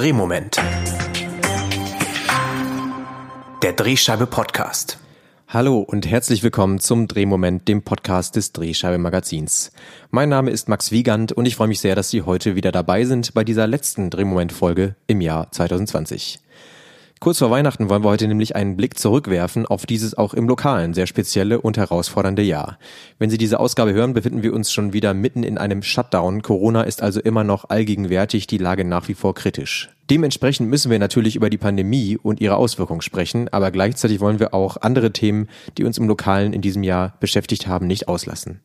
Drehmoment. Der Drehscheibe Podcast. Hallo und herzlich willkommen zum Drehmoment, dem Podcast des Drehscheibe Magazins. Mein Name ist Max Wiegand und ich freue mich sehr, dass Sie heute wieder dabei sind bei dieser letzten Drehmoment Folge im Jahr 2020. Kurz vor Weihnachten wollen wir heute nämlich einen Blick zurückwerfen auf dieses auch im Lokalen sehr spezielle und herausfordernde Jahr. Wenn Sie diese Ausgabe hören, befinden wir uns schon wieder mitten in einem Shutdown. Corona ist also immer noch allgegenwärtig, die Lage nach wie vor kritisch. Dementsprechend müssen wir natürlich über die Pandemie und ihre Auswirkungen sprechen, aber gleichzeitig wollen wir auch andere Themen, die uns im Lokalen in diesem Jahr beschäftigt haben, nicht auslassen.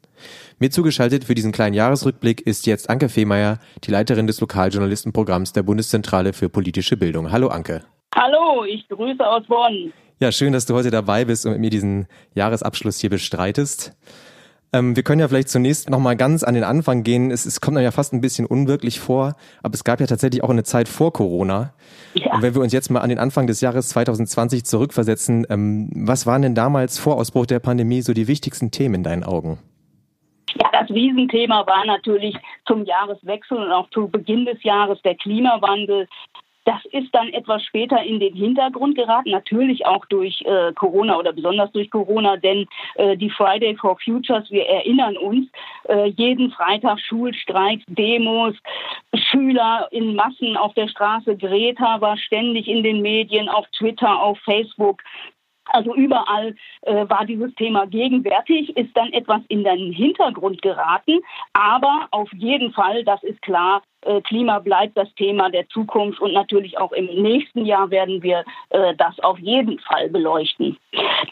Mir zugeschaltet für diesen kleinen Jahresrückblick ist jetzt Anke Fehmeier, die Leiterin des Lokaljournalistenprogramms der Bundeszentrale für politische Bildung. Hallo Anke. Hallo, ich grüße aus Bonn. Ja, schön, dass du heute dabei bist und mit mir diesen Jahresabschluss hier bestreitest. Ähm, wir können ja vielleicht zunächst nochmal ganz an den Anfang gehen. Es, es kommt einem ja fast ein bisschen unwirklich vor, aber es gab ja tatsächlich auch eine Zeit vor Corona. Ja. Und wenn wir uns jetzt mal an den Anfang des Jahres 2020 zurückversetzen, ähm, was waren denn damals vor Ausbruch der Pandemie so die wichtigsten Themen in deinen Augen? Ja, das Riesenthema war natürlich zum Jahreswechsel und auch zu Beginn des Jahres der Klimawandel. Das ist dann etwas später in den Hintergrund geraten, natürlich auch durch äh, Corona oder besonders durch Corona, denn äh, die Friday for Futures, wir erinnern uns, äh, jeden Freitag Schulstreiks, Demos, Schüler in Massen auf der Straße. Greta war ständig in den Medien, auf Twitter, auf Facebook. Also überall äh, war dieses Thema gegenwärtig, ist dann etwas in den Hintergrund geraten. Aber auf jeden Fall, das ist klar, Klima bleibt das Thema der Zukunft und natürlich auch im nächsten Jahr werden wir äh, das auf jeden Fall beleuchten.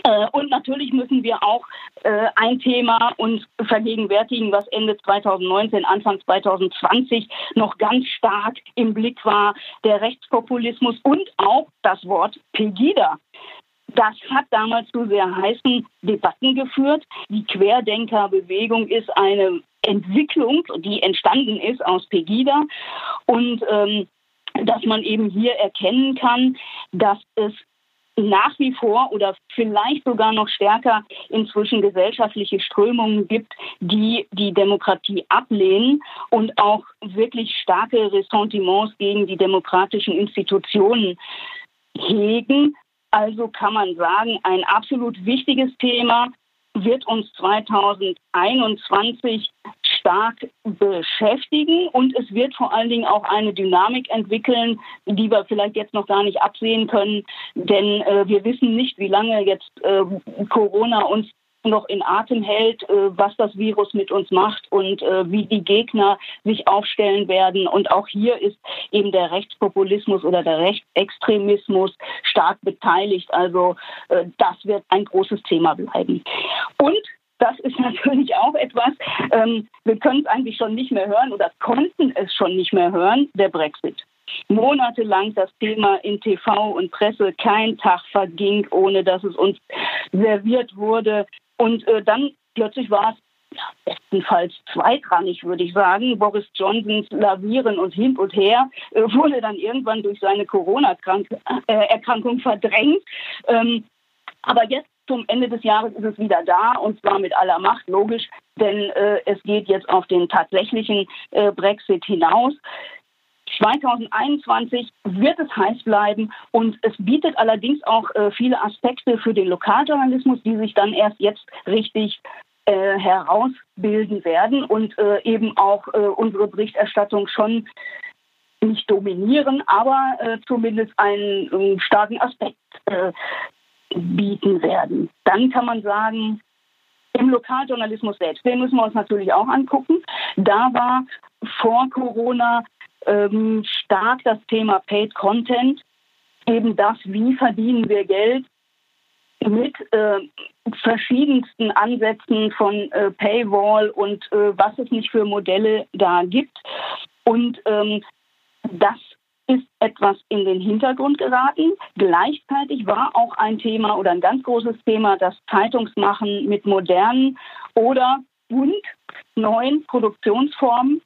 Äh, und natürlich müssen wir auch äh, ein Thema uns vergegenwärtigen, was Ende 2019, Anfang 2020 noch ganz stark im Blick war, der Rechtspopulismus und auch das Wort Pegida. Das hat damals zu sehr heißen Debatten geführt. Die Querdenkerbewegung ist eine Entwicklung, die entstanden ist aus Pegida und ähm, dass man eben hier erkennen kann, dass es nach wie vor oder vielleicht sogar noch stärker inzwischen gesellschaftliche Strömungen gibt, die die Demokratie ablehnen und auch wirklich starke Ressentiments gegen die demokratischen Institutionen hegen. Also kann man sagen, ein absolut wichtiges Thema wird uns 2021 stark beschäftigen und es wird vor allen Dingen auch eine Dynamik entwickeln, die wir vielleicht jetzt noch gar nicht absehen können, denn äh, wir wissen nicht, wie lange jetzt äh, Corona uns noch in Atem hält, äh, was das Virus mit uns macht und äh, wie die Gegner sich aufstellen werden. Und auch hier ist eben der Rechtspopulismus oder der Rechtsextremismus stark beteiligt. Also äh, das wird ein großes Thema bleiben. Und das ist natürlich auch etwas, ähm, wir können es eigentlich schon nicht mehr hören oder konnten es schon nicht mehr hören, der Brexit monatelang das Thema in TV und Presse. Kein Tag verging, ohne dass es uns serviert wurde. Und äh, dann plötzlich war es ja, bestenfalls zweitrangig, würde ich sagen. Boris Johnsons Lavieren und hin und her äh, wurde dann irgendwann durch seine Corona-Erkrankung äh, verdrängt. Ähm, aber jetzt zum Ende des Jahres ist es wieder da und zwar mit aller Macht, logisch, denn äh, es geht jetzt auf den tatsächlichen äh, Brexit hinaus. 2021 wird es heiß bleiben und es bietet allerdings auch äh, viele Aspekte für den Lokaljournalismus, die sich dann erst jetzt richtig äh, herausbilden werden und äh, eben auch äh, unsere Berichterstattung schon nicht dominieren, aber äh, zumindest einen ähm, starken Aspekt äh, bieten werden. Dann kann man sagen, im Lokaljournalismus selbst, den müssen wir uns natürlich auch angucken. Da war vor Corona ähm, stark das Thema Paid Content, eben das, wie verdienen wir Geld mit äh, verschiedensten Ansätzen von äh, Paywall und äh, was es nicht für Modelle da gibt. Und ähm, das ist etwas in den Hintergrund geraten. Gleichzeitig war auch ein Thema oder ein ganz großes Thema das Zeitungsmachen mit modernen oder und neuen Produktionsformen,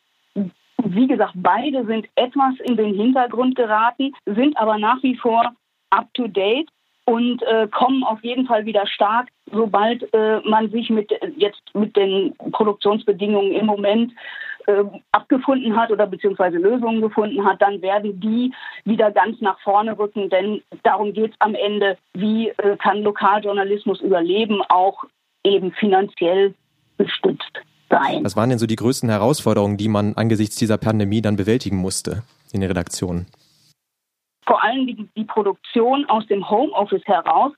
wie gesagt, beide sind etwas in den Hintergrund geraten, sind aber nach wie vor up-to-date und äh, kommen auf jeden Fall wieder stark, sobald äh, man sich mit jetzt mit den Produktionsbedingungen im Moment äh, abgefunden hat oder beziehungsweise Lösungen gefunden hat, dann werden die wieder ganz nach vorne rücken, denn darum geht es am Ende, wie äh, kann Lokaljournalismus überleben, auch eben finanziell gestützt sein. Was waren denn so die größten Herausforderungen, die man angesichts dieser Pandemie dann bewältigen musste in den Redaktionen? Vor allem die, die Produktion aus dem Homeoffice heraus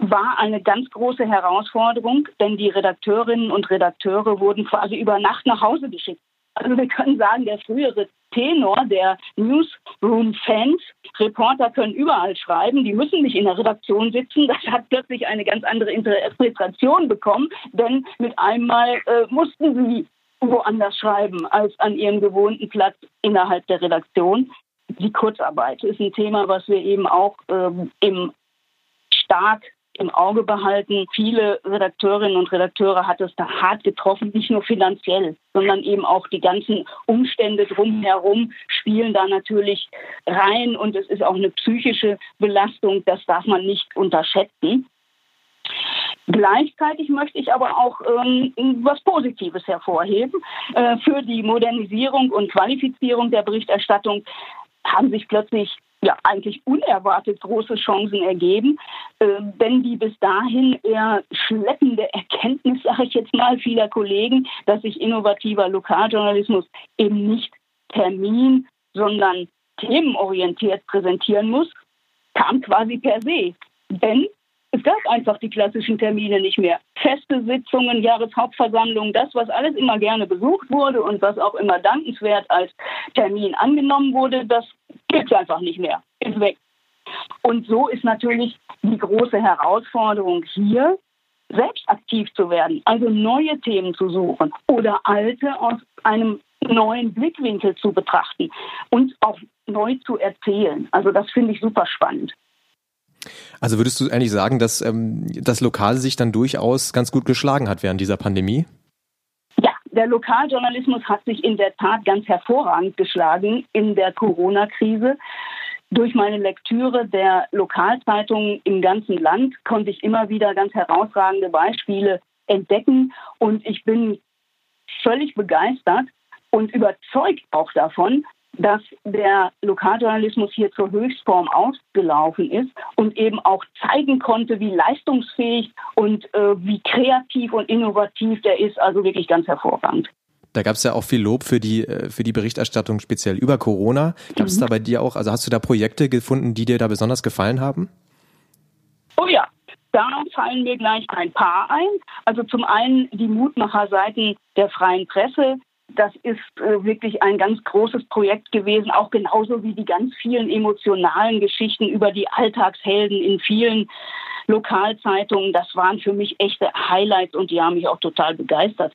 war eine ganz große Herausforderung, denn die Redakteurinnen und Redakteure wurden quasi über Nacht nach Hause geschickt. Also wir können sagen, der frühere Tenor der Newsroom-Fans, Reporter können überall schreiben, die müssen nicht in der Redaktion sitzen. Das hat plötzlich eine ganz andere Interpretation bekommen, denn mit einmal äh, mussten sie woanders schreiben als an ihrem gewohnten Platz innerhalb der Redaktion. Die Kurzarbeit ist ein Thema, was wir eben auch ähm, im stark im Auge behalten. Viele Redakteurinnen und Redakteure hat es da hart getroffen, nicht nur finanziell, sondern eben auch die ganzen Umstände drumherum spielen da natürlich rein und es ist auch eine psychische Belastung, das darf man nicht unterschätzen. Gleichzeitig möchte ich aber auch ähm, was Positives hervorheben. Äh, für die Modernisierung und Qualifizierung der Berichterstattung haben sich plötzlich ja eigentlich unerwartet große Chancen ergeben, äh, denn die bis dahin eher schleppende Erkenntnis, sage ich jetzt mal, vieler Kollegen, dass sich innovativer Lokaljournalismus eben nicht termin, sondern themenorientiert präsentieren muss, kam quasi per se. Denn es gab einfach die klassischen Termine nicht mehr. Feste Sitzungen, Jahreshauptversammlungen, das, was alles immer gerne besucht wurde und was auch immer dankenswert als Termin angenommen wurde, das gibt es einfach nicht mehr. Ist weg. Und so ist natürlich die große Herausforderung hier, selbst aktiv zu werden, also neue Themen zu suchen oder alte aus einem neuen Blickwinkel zu betrachten und auch neu zu erzählen. Also das finde ich super spannend. Also würdest du eigentlich sagen, dass ähm, das Lokal sich dann durchaus ganz gut geschlagen hat während dieser Pandemie? Ja, der Lokaljournalismus hat sich in der Tat ganz hervorragend geschlagen in der Corona-Krise. Durch meine Lektüre der Lokalzeitungen im ganzen Land konnte ich immer wieder ganz herausragende Beispiele entdecken und ich bin völlig begeistert und überzeugt auch davon, dass der Lokaljournalismus hier zur Höchstform ausgelaufen ist und eben auch zeigen konnte, wie leistungsfähig und äh, wie kreativ und innovativ der ist. Also wirklich ganz hervorragend. Da gab es ja auch viel Lob für die, äh, für die Berichterstattung speziell über Corona. Gab es mhm. da bei dir auch, also hast du da Projekte gefunden, die dir da besonders gefallen haben? Oh ja, da fallen mir gleich ein paar ein. Also zum einen die Mutmacherseiten der freien Presse, das ist äh, wirklich ein ganz großes Projekt gewesen, auch genauso wie die ganz vielen emotionalen Geschichten über die Alltagshelden in vielen Lokalzeitungen. Das waren für mich echte Highlights und die haben mich auch total begeistert.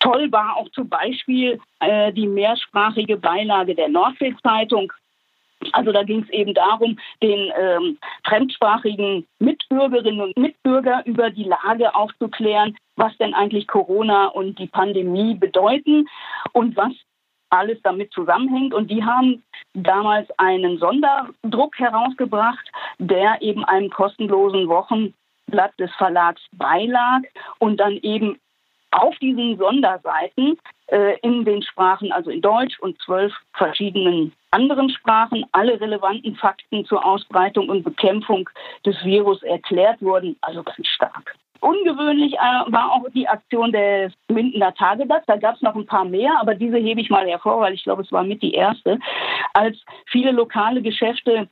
Toll war auch zum Beispiel äh, die mehrsprachige Beilage der Nordsee-Zeitung also da ging es eben darum, den ähm, fremdsprachigen Mitbürgerinnen und Mitbürger über die Lage aufzuklären, was denn eigentlich Corona und die Pandemie bedeuten und was alles damit zusammenhängt. Und die haben damals einen Sonderdruck herausgebracht, der eben einem kostenlosen Wochenblatt des Verlags beilag und dann eben auf diesen Sonderseiten äh, in den Sprachen, also in Deutsch und zwölf verschiedenen anderen Sprachen, alle relevanten Fakten zur Ausbreitung und Bekämpfung des Virus erklärt wurden, also ganz stark. Ungewöhnlich äh, war auch die Aktion des Mindener Tageblatts. Da gab es noch ein paar mehr, aber diese hebe ich mal hervor, weil ich glaube, es war mit die erste. Als viele lokale Geschäfte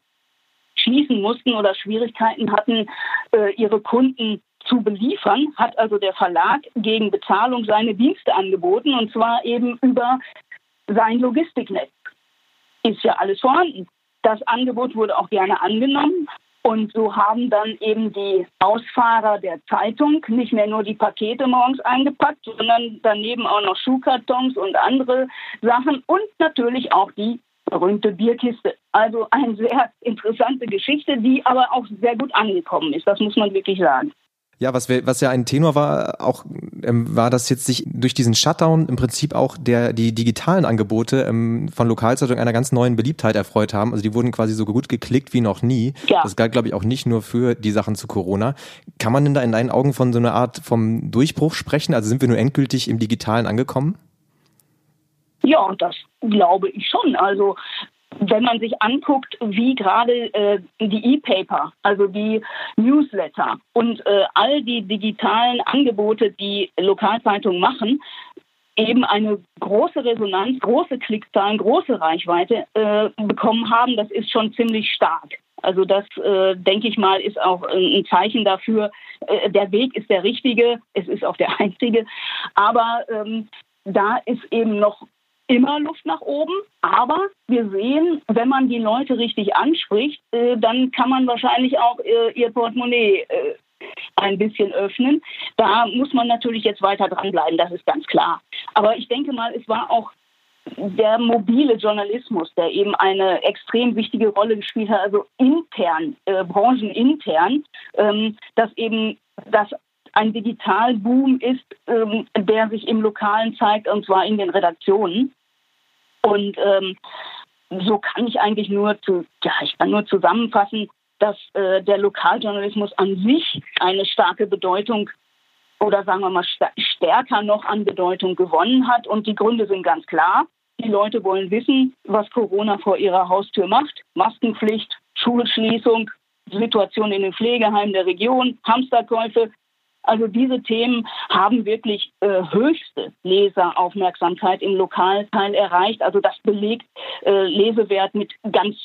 schließen mussten oder Schwierigkeiten hatten, äh, ihre Kunden zu beliefern, hat also der Verlag gegen Bezahlung seine Dienste angeboten und zwar eben über sein Logistiknetz. Ist ja alles vorhanden. Das Angebot wurde auch gerne angenommen und so haben dann eben die Ausfahrer der Zeitung nicht mehr nur die Pakete morgens eingepackt, sondern daneben auch noch Schuhkartons und andere Sachen und natürlich auch die berühmte Bierkiste. Also eine sehr interessante Geschichte, die aber auch sehr gut angekommen ist. Das muss man wirklich sagen. Ja, was, wir, was ja ein Tenor war, auch ähm, war, dass jetzt sich durch diesen Shutdown im Prinzip auch der die digitalen Angebote ähm, von Lokalzeitungen einer ganz neuen Beliebtheit erfreut haben. Also die wurden quasi so gut geklickt wie noch nie. Ja. Das galt, glaube ich, auch nicht nur für die Sachen zu Corona. Kann man denn da in deinen Augen von so einer Art vom Durchbruch sprechen? Also sind wir nur endgültig im Digitalen angekommen? Ja, das glaube ich schon. Also wenn man sich anguckt, wie gerade äh, die E-Paper, also die Newsletter und äh, all die digitalen Angebote, die Lokalzeitungen machen, eben eine große Resonanz, große Klickzahlen, große Reichweite äh, bekommen haben, das ist schon ziemlich stark. Also das, äh, denke ich mal, ist auch ein Zeichen dafür, äh, der Weg ist der richtige, es ist auch der einzige. Aber ähm, da ist eben noch immer Luft nach oben. Aber wir sehen, wenn man die Leute richtig anspricht, äh, dann kann man wahrscheinlich auch äh, ihr Portemonnaie äh, ein bisschen öffnen. Da muss man natürlich jetzt weiter dranbleiben, das ist ganz klar. Aber ich denke mal, es war auch der mobile Journalismus, der eben eine extrem wichtige Rolle gespielt hat, also intern, äh, branchenintern, ähm, dass eben das ein Digitalboom ist, ähm, der sich im Lokalen zeigt, und zwar in den Redaktionen. Und ähm, so kann ich eigentlich nur zu, ja, ich kann nur zusammenfassen, dass äh, der Lokaljournalismus an sich eine starke Bedeutung oder sagen wir mal stärker noch an Bedeutung gewonnen hat. Und die Gründe sind ganz klar. Die Leute wollen wissen, was Corona vor ihrer Haustür macht. Maskenpflicht, Schulschließung, Situation in den Pflegeheimen der Region, Hamsterkäufe, also diese Themen haben wirklich äh, höchste Leseraufmerksamkeit im Lokalteil erreicht. Also das belegt äh, Lesewert mit ganz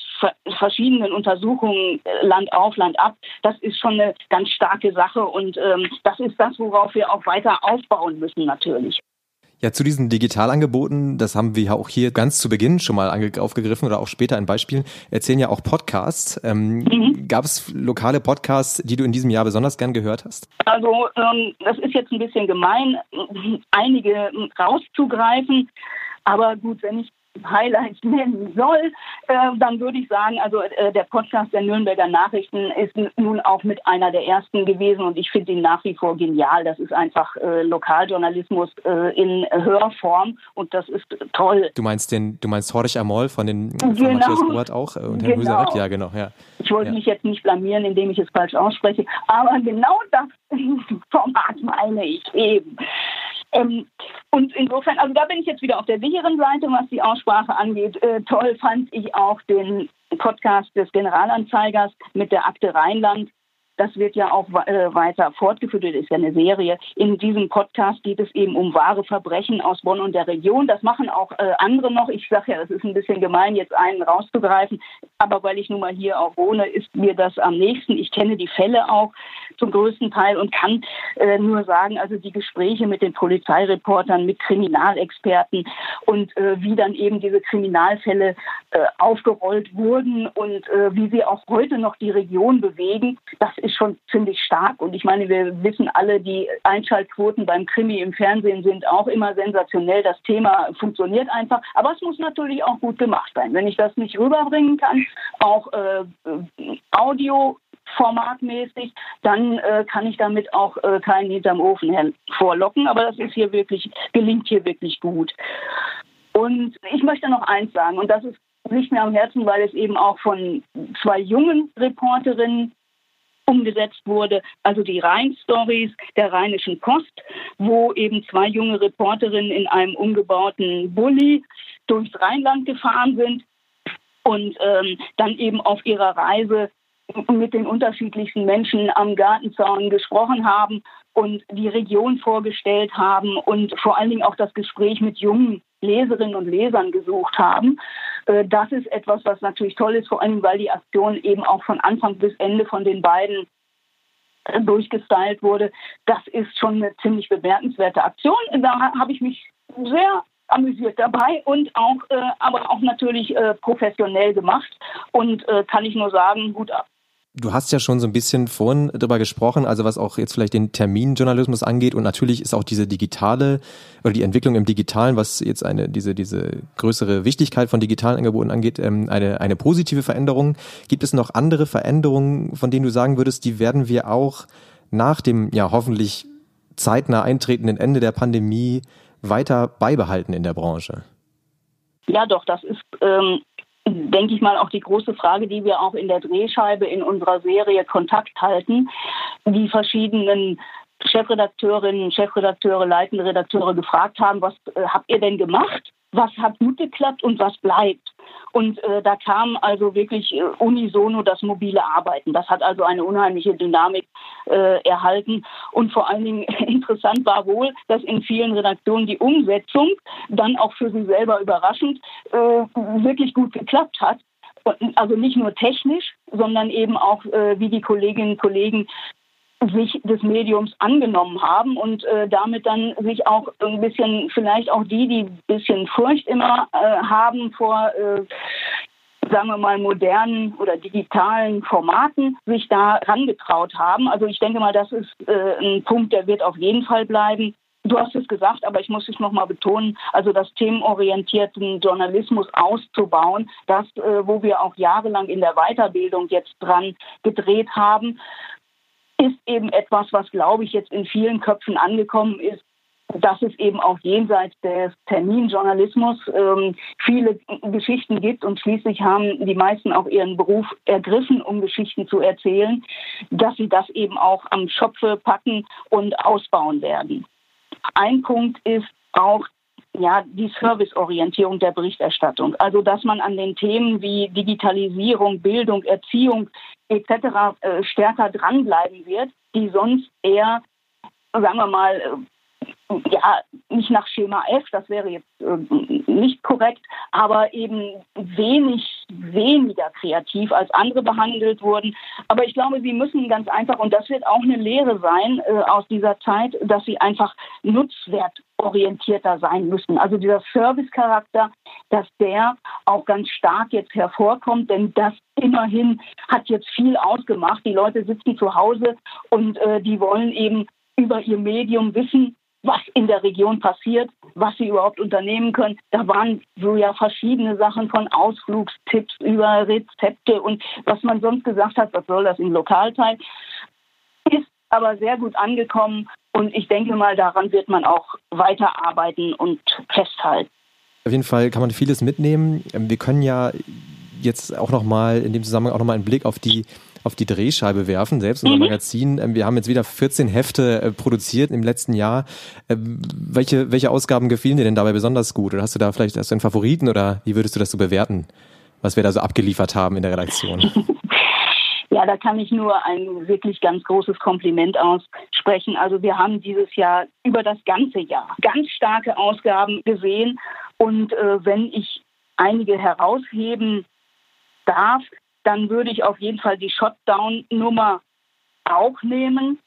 verschiedenen Untersuchungen äh, Land auf, Land ab. Das ist schon eine ganz starke Sache und ähm, das ist das, worauf wir auch weiter aufbauen müssen natürlich. Ja, zu diesen Digitalangeboten, das haben wir ja auch hier ganz zu Beginn schon mal aufgegriffen oder auch später in Beispielen, erzählen ja auch Podcasts. Ähm, mhm. Gab es lokale Podcasts, die du in diesem Jahr besonders gern gehört hast? Also ähm, das ist jetzt ein bisschen gemein, einige rauszugreifen. Aber gut, wenn ich Highlights nennen soll, äh, dann würde ich sagen, also äh, der Podcast der Nürnberger Nachrichten ist nun auch mit einer der ersten gewesen und ich finde ihn nach wie vor genial. Das ist einfach äh, Lokaljournalismus äh, in Hörform und das ist toll. Du meinst den, du meinst Horich Amol von den von genau. Matthias Robert auch äh, und Herrn genau. Ja, genau. Ja. Ich wollte ja. mich jetzt nicht blamieren, indem ich es falsch ausspreche, aber genau das Format meine ich eben. Ähm, und insofern, also da bin ich jetzt wieder auf der sicheren Seite, was die Aussprache angeht. Äh, toll fand ich auch den Podcast des Generalanzeigers mit der Akte Rheinland, das wird ja auch äh, weiter fortgeführt, das ist ja eine Serie. In diesem Podcast geht es eben um wahre Verbrechen aus Bonn und der Region. Das machen auch äh, andere noch. Ich sage ja, es ist ein bisschen gemein, jetzt einen rauszugreifen, aber weil ich nun mal hier auch wohne, ist mir das am nächsten. Ich kenne die Fälle auch zum größten Teil und kann äh, nur sagen, also die Gespräche mit den Polizeireportern, mit Kriminalexperten und wie dann eben diese Kriminalfälle aufgerollt wurden und wie sie auch heute noch die Region bewegen, das schon ziemlich stark. Und ich meine, wir wissen alle, die Einschaltquoten beim Krimi im Fernsehen sind auch immer sensationell. Das Thema funktioniert einfach. Aber es muss natürlich auch gut gemacht sein. Wenn ich das nicht rüberbringen kann, auch äh, Audio formatmäßig, dann äh, kann ich damit auch äh, keinen hinterm Ofen hervorlocken. Aber das ist hier wirklich, gelingt hier wirklich gut. Und ich möchte noch eins sagen, und das ist nicht mehr am Herzen, weil es eben auch von zwei jungen Reporterinnen umgesetzt wurde, also die Rhein-Stories der Rheinischen Post, wo eben zwei junge Reporterinnen in einem umgebauten Bulli durchs Rheinland gefahren sind und ähm, dann eben auf ihrer Reise mit den unterschiedlichsten Menschen am Gartenzaun gesprochen haben und die Region vorgestellt haben und vor allen Dingen auch das Gespräch mit jungen Leserinnen und Lesern gesucht haben. Äh, das ist etwas, was natürlich toll ist, vor allem weil die Aktion eben auch von Anfang bis Ende von den beiden äh, durchgestylt wurde. Das ist schon eine ziemlich bemerkenswerte Aktion. Da habe ich mich sehr amüsiert dabei und auch, äh, aber auch natürlich professionell gemacht und kann ich nur sagen, gut ab. Du hast ja schon so ein bisschen vorhin darüber gesprochen, also was auch jetzt vielleicht den Terminjournalismus angeht und natürlich ist auch diese digitale oder die Entwicklung im Digitalen, was jetzt eine diese diese größere Wichtigkeit von digitalen Angeboten angeht, ähm, eine eine positive Veränderung. Gibt es noch andere Veränderungen, von denen du sagen würdest, die werden wir auch nach dem ja hoffentlich zeitnah eintretenden Ende der Pandemie weiter beibehalten in der Branche? Ja, doch, das ist ähm, denke ich mal, auch die große Frage, die wir auch in der Drehscheibe in unserer Serie Kontakt halten. Die verschiedenen Chefredakteurinnen, Chefredakteure, leitende Redakteure gefragt haben, was äh, habt ihr denn gemacht? was hat gut geklappt und was bleibt. Und äh, da kam also wirklich äh, unisono das mobile Arbeiten. Das hat also eine unheimliche Dynamik äh, erhalten. Und vor allen Dingen interessant war wohl, dass in vielen Redaktionen die Umsetzung dann auch für sie selber überraschend äh, wirklich gut geklappt hat. Also nicht nur technisch, sondern eben auch, äh, wie die Kolleginnen und Kollegen sich des Mediums angenommen haben und äh, damit dann sich auch ein bisschen, vielleicht auch die, die ein bisschen Furcht immer äh, haben vor, äh, sagen wir mal, modernen oder digitalen Formaten, sich da rangetraut haben. Also ich denke mal, das ist äh, ein Punkt, der wird auf jeden Fall bleiben. Du hast es gesagt, aber ich muss es nochmal betonen, also das themenorientierten Journalismus auszubauen, das, äh, wo wir auch jahrelang in der Weiterbildung jetzt dran gedreht haben, ist eben etwas, was, glaube ich, jetzt in vielen Köpfen angekommen ist, dass es eben auch jenseits des Terminjournalismus ähm, viele Geschichten gibt und schließlich haben die meisten auch ihren Beruf ergriffen, um Geschichten zu erzählen, dass sie das eben auch am Schopfe packen und ausbauen werden. Ein Punkt ist auch ja, die Serviceorientierung der Berichterstattung. Also, dass man an den Themen wie Digitalisierung, Bildung, Erziehung etc. Äh, stärker dranbleiben wird, die sonst eher, sagen wir mal, äh, ja, nicht nach Schema F, das wäre jetzt äh, nicht korrekt, aber eben wenig, weniger kreativ als andere behandelt wurden. Aber ich glaube, sie müssen ganz einfach, und das wird auch eine Lehre sein äh, aus dieser Zeit, dass sie einfach nutzwertorientierter sein müssen. Also dieser Servicecharakter, dass der auch ganz stark jetzt hervorkommt, denn das immerhin hat jetzt viel ausgemacht. Die Leute sitzen zu Hause und äh, die wollen eben über ihr Medium wissen, was in der Region passiert, was sie überhaupt unternehmen können. Da waren so ja verschiedene Sachen von Ausflugstipps über Rezepte und was man sonst gesagt hat, was soll das im Lokalteil, ist aber sehr gut angekommen und ich denke mal, daran wird man auch weiterarbeiten und festhalten. Auf jeden Fall kann man vieles mitnehmen. Wir können ja jetzt auch nochmal in dem Zusammenhang auch nochmal einen Blick auf die auf die Drehscheibe werfen, selbst unser mhm. Magazin. Ähm, wir haben jetzt wieder 14 Hefte äh, produziert im letzten Jahr. Ähm, welche, welche Ausgaben gefielen dir denn dabei besonders gut? Oder hast du da vielleicht hast du einen Favoriten oder wie würdest du das so bewerten, was wir da so abgeliefert haben in der Redaktion? Ja, da kann ich nur ein wirklich ganz großes Kompliment aussprechen. Also wir haben dieses Jahr über das ganze Jahr ganz starke Ausgaben gesehen. Und äh, wenn ich einige herausheben darf, dann würde ich auf jeden Fall die Shotdown-Nummer auch nehmen.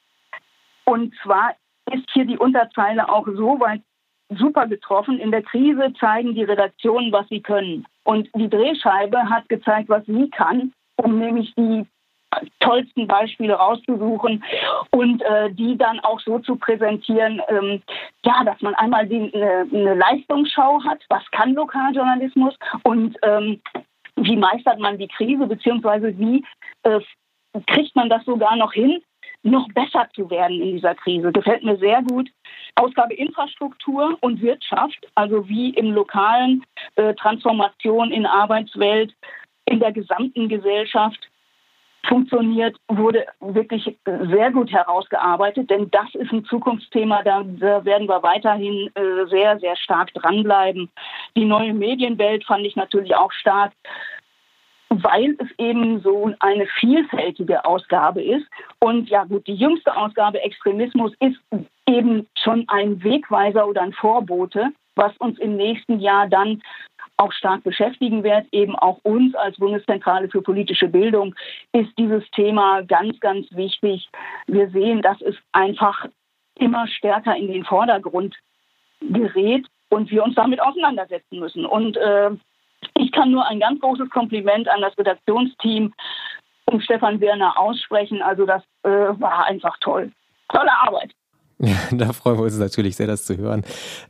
Und zwar ist hier die Unterzeile auch so weit super getroffen. In der Krise zeigen die Redaktionen, was sie können. Und die Drehscheibe hat gezeigt, was sie kann, um nämlich die tollsten Beispiele rauszusuchen und äh, die dann auch so zu präsentieren, ähm, ja, dass man einmal die, eine, eine Leistungsschau hat, was kann Lokaljournalismus und ähm, wie meistert man die Krise, beziehungsweise wie äh, kriegt man das sogar noch hin, noch besser zu werden in dieser Krise. Gefällt mir sehr gut. Ausgabe Infrastruktur und Wirtschaft, also wie im lokalen äh, Transformation in Arbeitswelt, in der gesamten Gesellschaft funktioniert, wurde wirklich sehr gut herausgearbeitet, denn das ist ein Zukunftsthema, da, werden wir weiterhin äh, sehr, sehr stark dranbleiben. Die neue Medienwelt fand ich natürlich auch stark, weil es eben so eine vielfältige Ausgabe ist. Und ja gut, die jüngste Ausgabe Extremismus ist eben schon ein Wegweiser oder ein Vorbote, was uns im nächsten Jahr dann auch stark beschäftigen wird, eben auch uns als Bundeszentrale für politische Bildung, ist dieses Thema ganz, ganz wichtig. Wir sehen, dass es einfach immer stärker in den Vordergrund gerät und wir uns damit auseinandersetzen müssen. Und äh, ich kann nur ein ganz großes Kompliment an das Redaktionsteam um Stefan Werner aussprechen. Also das äh, war einfach toll. Tolle Arbeit. Ja, da freuen wir uns natürlich sehr, das zu hören.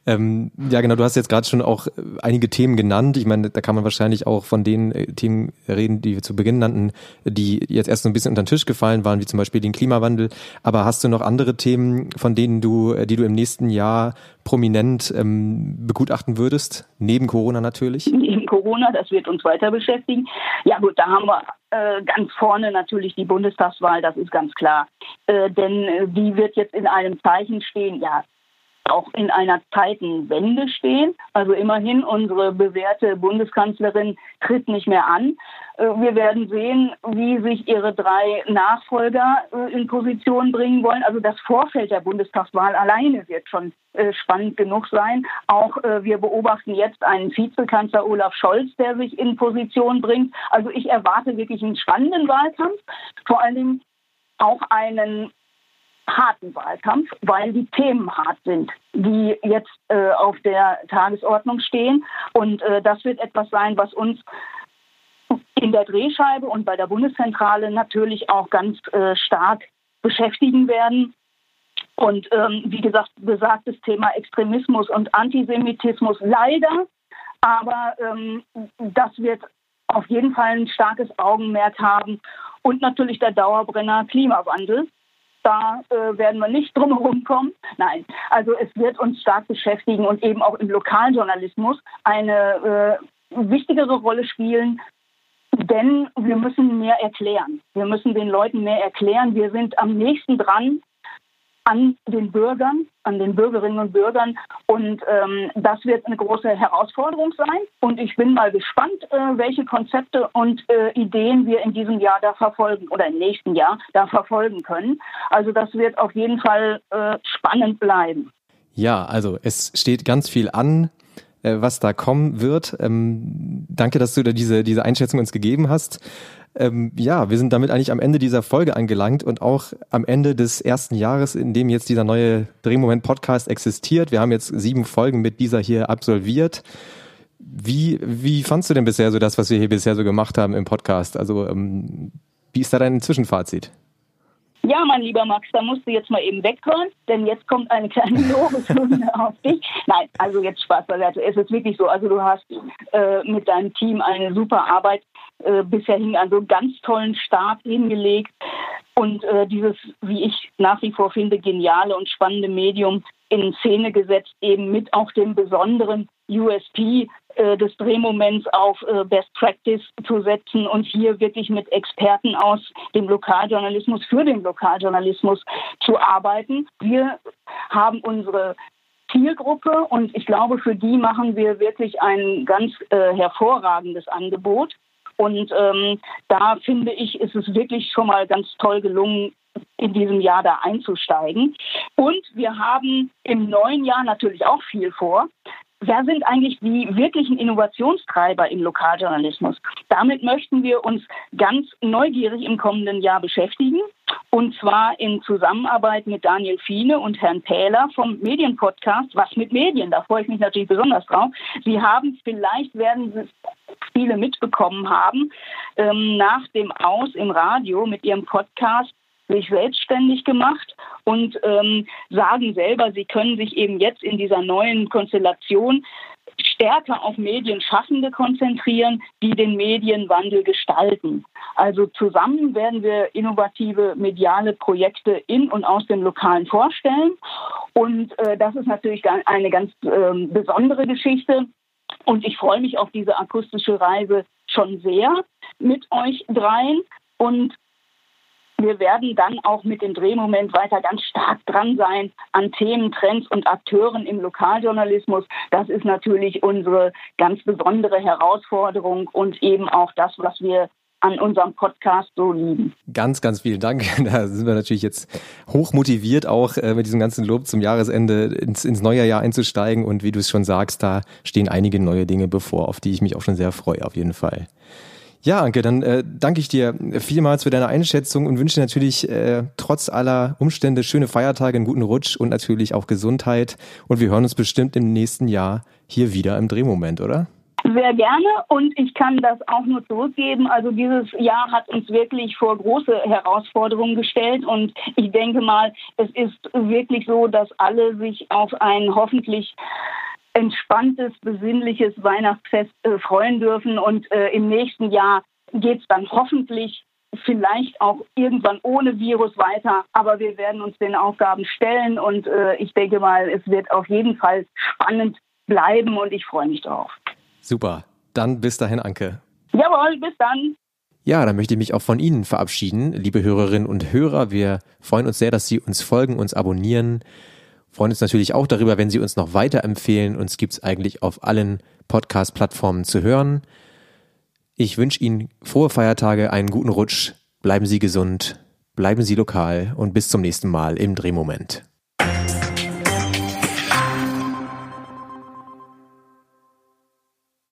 Ähm, ja, genau, du hast jetzt gerade schon auch äh, einige Themen genannt. Ich meine, da kann man wahrscheinlich auch von den äh, Themen reden, die wir zu Beginn nannten, die jetzt erst so ein bisschen unter den Tisch gefallen waren, wie zum Beispiel den Klimawandel. Aber hast du noch andere Themen, von denen du, äh, die du im nächsten Jahr prominent ähm, begutachten würdest? Neben Corona natürlich? Neben Corona, das wird uns weiter beschäftigen. Ja gut, da haben wir äh, ganz vorne natürlich die Bundestagswahl, das ist ganz klar. Äh, denn äh, die wird jetzt in einem Zeichen stehen, ja, auch in einer Zeitenwende stehen. Also immerhin unsere bewährte Bundeskanzlerin tritt nicht mehr an. Äh, wir werden sehen, wie sich ihre drei Nachfolger äh, in Position bringen wollen. Also das Vorfeld der Bundestagswahl alleine wird schon äh, spannend genug sein. Auch wir beobachten jetzt einen Vizekanzler Olaf Scholz, der sich in Position bringt. Also ich erwarte wirklich einen spannenden Wahlkampf. Vor allen Dingen auch einen harten Wahlkampf, weil die Themen hart sind, die jetzt äh, auf der Tagesordnung stehen. Und äh, das wird etwas sein, was uns in der Drehscheibe und bei der Bundeszentrale natürlich auch ganz äh, stark beschäftigen werden. Und ähm, wie gesagt, besagtes Thema Extremismus und Antisemitismus leider, aber ähm, das wird auf jeden Fall ein starkes Augenmerk haben und natürlich der Dauerbrenner Klimawandel. Da äh, werden wir nicht drum herum kommen. Nein, also es wird uns stark beschäftigen und eben auch im Lokaljournalismus eine äh, wichtigere Rolle spielen, denn wir müssen mehr erklären. Wir müssen den Leuten mehr erklären. Wir sind am nächsten dran an den Bürgern, an den Bürgerinnen und Bürgern. Und ähm, das wird eine große Herausforderung sein. Und ich bin mal gespannt, äh, welche Konzepte und äh, Ideen wir in diesem Jahr da verfolgen oder im nächsten Jahr da verfolgen können. Also das wird auf jeden Fall äh, spannend bleiben. Ja, also es steht ganz viel an äh, was da kommen wird. Ähm, danke, dass du da diese, diese Einschätzung uns gegeben hast. Ähm, ja, wir sind damit eigentlich am Ende dieser Folge angelangt und auch am Ende des ersten Jahres, in dem jetzt dieser neue Drehmoment-Podcast existiert. Wir haben jetzt sieben Folgen mit dieser hier absolviert. Wie, wie fandst du denn bisher so das, was wir hier bisher so gemacht haben im Podcast? Also, ähm, wie ist da dein Zwischenfazit? Ja, mein lieber Max, da musst du jetzt mal eben weghören, denn jetzt kommt eine kleine Lobeshymne auf dich. Nein, also jetzt Spaß beiseite. Es ist wirklich so, also du hast äh, mit deinem Team eine super Arbeit äh, bisher hin, einen ganz tollen Start hingelegt und äh, dieses, wie ich nach wie vor finde, geniale und spannende Medium in Szene gesetzt, eben mit auch dem besonderen USP äh, des Drehmoments auf äh, Best Practice zu setzen und hier wirklich mit Experten aus dem Lokaljournalismus für den Lokaljournalismus zu arbeiten. Wir haben unsere Zielgruppe und ich glaube, für die machen wir wirklich ein ganz äh, hervorragendes Angebot. Und ähm, da finde ich, ist es wirklich schon mal ganz toll gelungen, in diesem Jahr da einzusteigen. Und wir haben im neuen Jahr natürlich auch viel vor. Wer sind eigentlich die wirklichen Innovationstreiber im Lokaljournalismus? Damit möchten wir uns ganz neugierig im kommenden Jahr beschäftigen. Und zwar in Zusammenarbeit mit Daniel Fiene und Herrn Pähler vom Medienpodcast Was mit Medien. Da freue ich mich natürlich besonders drauf. Sie haben, vielleicht werden Sie viele mitbekommen haben, ähm, nach dem Aus im Radio mit Ihrem Podcast sich selbstständig gemacht und ähm, sagen selber, sie können sich eben jetzt in dieser neuen Konstellation stärker auf Medienschaffende konzentrieren, die den Medienwandel gestalten. Also zusammen werden wir innovative mediale Projekte in und aus dem Lokalen vorstellen. Und äh, das ist natürlich eine ganz äh, besondere Geschichte. Und ich freue mich auf diese akustische Reise schon sehr mit euch dreien. Und wir werden dann auch mit dem Drehmoment weiter ganz stark dran sein an Themen, Trends und Akteuren im Lokaljournalismus. Das ist natürlich unsere ganz besondere Herausforderung und eben auch das, was wir an unserem Podcast so lieben. Ganz, ganz vielen Dank. Da sind wir natürlich jetzt hoch motiviert, auch äh, mit diesem ganzen Lob zum Jahresende ins, ins neue Jahr einzusteigen. Und wie du es schon sagst, da stehen einige neue Dinge bevor, auf die ich mich auch schon sehr freue, auf jeden Fall. Ja, Anke, dann äh, danke ich dir vielmals für deine Einschätzung und wünsche natürlich äh, trotz aller Umstände schöne Feiertage, einen guten Rutsch und natürlich auch Gesundheit. Und wir hören uns bestimmt im nächsten Jahr hier wieder im Drehmoment, oder? Sehr gerne und ich kann das auch nur zurückgeben. Also dieses Jahr hat uns wirklich vor große Herausforderungen gestellt und ich denke mal, es ist wirklich so, dass alle sich auf ein hoffentlich entspanntes, besinnliches Weihnachtsfest äh, freuen dürfen. Und äh, im nächsten Jahr geht es dann hoffentlich vielleicht auch irgendwann ohne Virus weiter. Aber wir werden uns den Aufgaben stellen und äh, ich denke mal, es wird auf jeden Fall spannend bleiben und ich freue mich drauf. Super. Dann bis dahin, Anke. Jawohl, bis dann. Ja, dann möchte ich mich auch von Ihnen verabschieden, liebe Hörerinnen und Hörer. Wir freuen uns sehr, dass Sie uns folgen, uns abonnieren freuen uns natürlich auch darüber, wenn Sie uns noch weiterempfehlen. Uns gibt es eigentlich auf allen Podcast-Plattformen zu hören. Ich wünsche Ihnen frohe Feiertage, einen guten Rutsch, bleiben Sie gesund, bleiben Sie lokal und bis zum nächsten Mal im Drehmoment.